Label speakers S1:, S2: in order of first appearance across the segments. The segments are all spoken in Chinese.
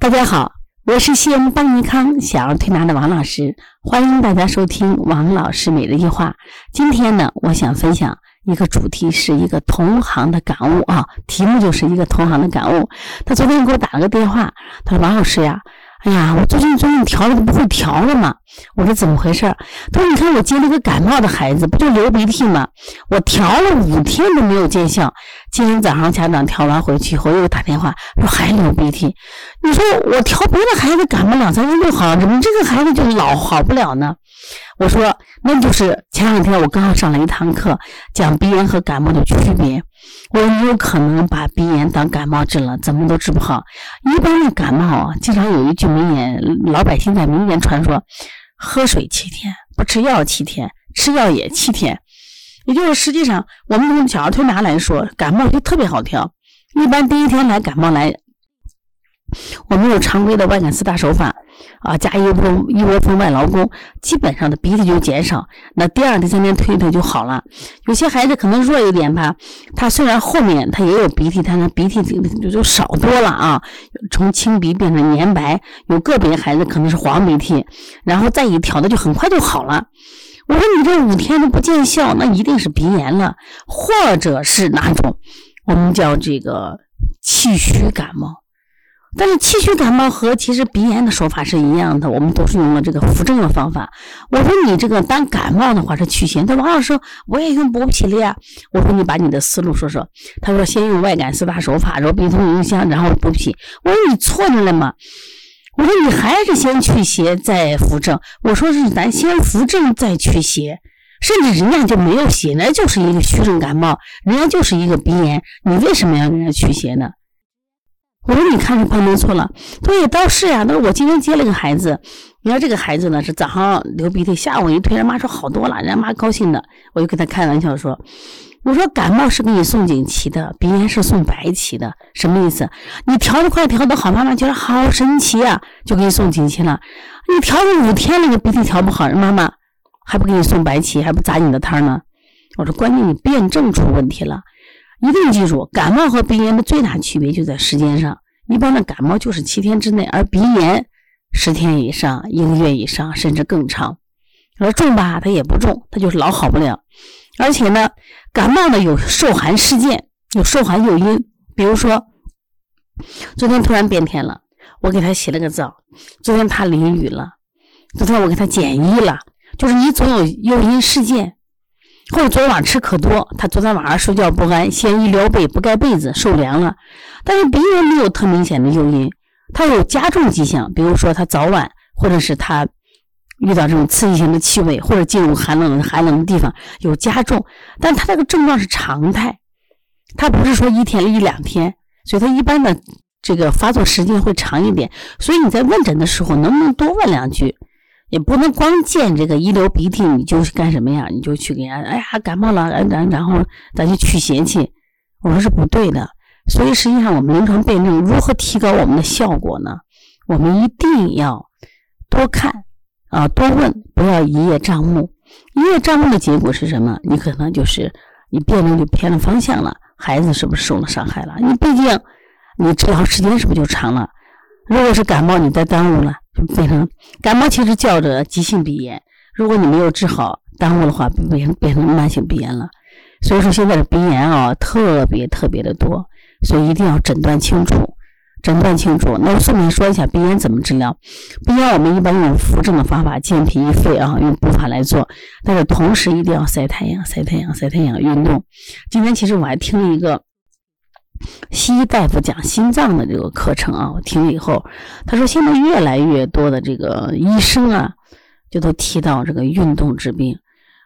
S1: 大家好，我是西安邦尼康小儿推拿的王老师，欢迎大家收听王老师每日一话。今天呢，我想分享一个主题，是一个同行的感悟啊，题目就是一个同行的感悟。他昨天给我打了个电话，他说：“王老师呀。”哎呀，我最近最近调了不会调了嘛？我说怎么回事？他说：“你看我接了个感冒的孩子，不就流鼻涕吗？我调了五天都没有见效。今天早上家长调完回去以后又打电话说还流鼻涕。你说我调别的孩子感冒两三天就好了，怎么这个孩子就老好不了呢？”我说，那就是前两天我刚刚上了一堂课，讲鼻炎和感冒的区别。我说你有可能把鼻炎当感冒治了，怎么都治不好。一般的感冒啊，经常有一句名言，老百姓在民间传说：喝水七天，不吃药七天，吃药也七天。也就是实际上，我们从小儿推拿来说，感冒就特别好调。一般第一天来感冒来。我们有常规的外感四大手法啊，加一窝一窝蜂外劳宫，基本上的鼻涕就减少。那第二、第三天推一推就好了。有些孩子可能弱一点吧，他虽然后面他也有鼻涕，但是鼻涕就就少多了啊，从清鼻变成黏白。有个别孩子可能是黄鼻涕，然后再一调的就很快就好了。我说你这五天都不见效，那一定是鼻炎了，或者是哪种我们叫这个气虚感冒。但是气虚感冒和其实鼻炎的手法是一样的，我们都是用了这个扶正的方法。我说你这个当感冒的话是祛邪，他王老师我也用补脾了呀。我说你把你的思路说说。他说先用外感四大手法，揉鼻通迎香，然后补脾。我说你错着了嘛。我说你还是先祛邪再扶正。我说是咱先扶正再祛邪，甚至人家就没有邪，那就是一个虚症感冒，人家就是一个鼻炎，你为什么要人家祛邪呢？你看是判断错了，对倒是呀。他说我今天接了个孩子，你看这个孩子呢是早上流鼻涕，下午一推，人妈说好多了，人家妈高兴的。我就跟他开玩笑说，我说感冒是给你送锦旗的，鼻炎是送白旗的，什么意思？你调的快，调的好，妈妈觉得好神奇啊，就给你送锦旗了。你调了五天了，你鼻涕调不好，人妈妈还不给你送白旗，还不砸你的摊呢？我说关键你辩证出问题了。一定记住，感冒和鼻炎的最大区别就在时间上。一般的感冒就是七天之内，而鼻炎十天以上、一个月以上，甚至更长。而重吧，它也不重，它就是老好不了。而且呢，感冒呢有受寒事件，有受寒诱因。比如说，昨天突然变天了，我给他洗了个澡；昨天他淋雨了；昨天我给他减衣了。就是你总有诱因事件。或者昨晚吃可多，他昨天晚上睡觉不安，先一撩被不盖被子，受凉了。但是鼻炎没有特明显的诱因，它有加重迹象，比如说他早晚，或者是他遇到这种刺激性的气味，或者进入寒冷寒冷的地方有加重。但他这个症状是常态，他不是说一天一两天，所以他一般的这个发作时间会长一点。所以你在问诊的时候，能不能多问两句？也不能光见这个一流鼻涕你就干什么呀？你就去给人家，哎呀感冒了，然然后咱就去邪气，我说是不对的。所以实际上我们临床辩证如何提高我们的效果呢？我们一定要多看啊，多问，不要一叶障目。一叶障目的结果是什么？你可能就是你辩证就偏了方向了，孩子是不是受了伤害了？你毕竟你治疗时间是不是就长了？如果是感冒，你再耽误了。变成感冒，其实叫着急性鼻炎。如果你没有治好，耽误的话，变成变成慢性鼻炎了。所以说现在的鼻炎啊，特别特别的多，所以一定要诊断清楚，诊断清楚。那我顺便说一下鼻炎怎么治疗。鼻炎我们一般用扶正的方法，健脾益肺啊，用补法来做。但是同时一定要晒太阳，晒太阳，晒太阳，运动。今天其实我还听了一个。西医大夫讲心脏的这个课程啊，我听了以后，他说现在越来越多的这个医生啊，就都提到这个运动治病，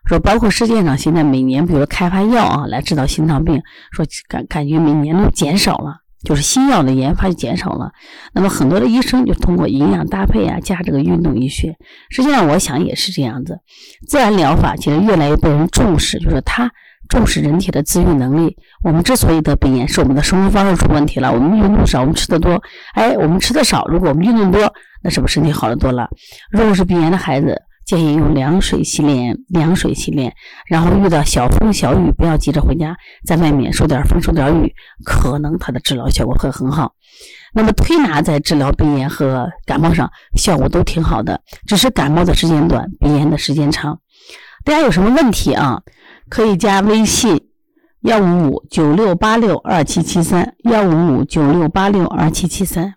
S1: 说包括世界上现在每年，比如说开发药啊来治疗心脏病，说感感觉每年都减少了，就是新药的研发就减少了。那么很多的医生就通过营养搭配啊，加这个运动医学，实际上我想也是这样子，自然疗法其实越来越被人重视，就是它。重视人体的自愈能力。我们之所以得鼻炎，是我们的生活方式出问题了。我们运动少，我们吃的多。哎，我们吃的少，如果我们运动多，那是不是身体好的多了？如果是鼻炎的孩子，建议用凉水洗脸，凉水洗脸。然后遇到小风小雨，不要急着回家，在外面受点风受点雨，可能它的治疗效果会很好。那么推拿在治疗鼻炎和感冒上效果都挺好的，只是感冒的时间短，鼻炎的时间长。大家有什么问题啊？可以加微信幺五五九六八六二七七三幺五五九六八六二七七三。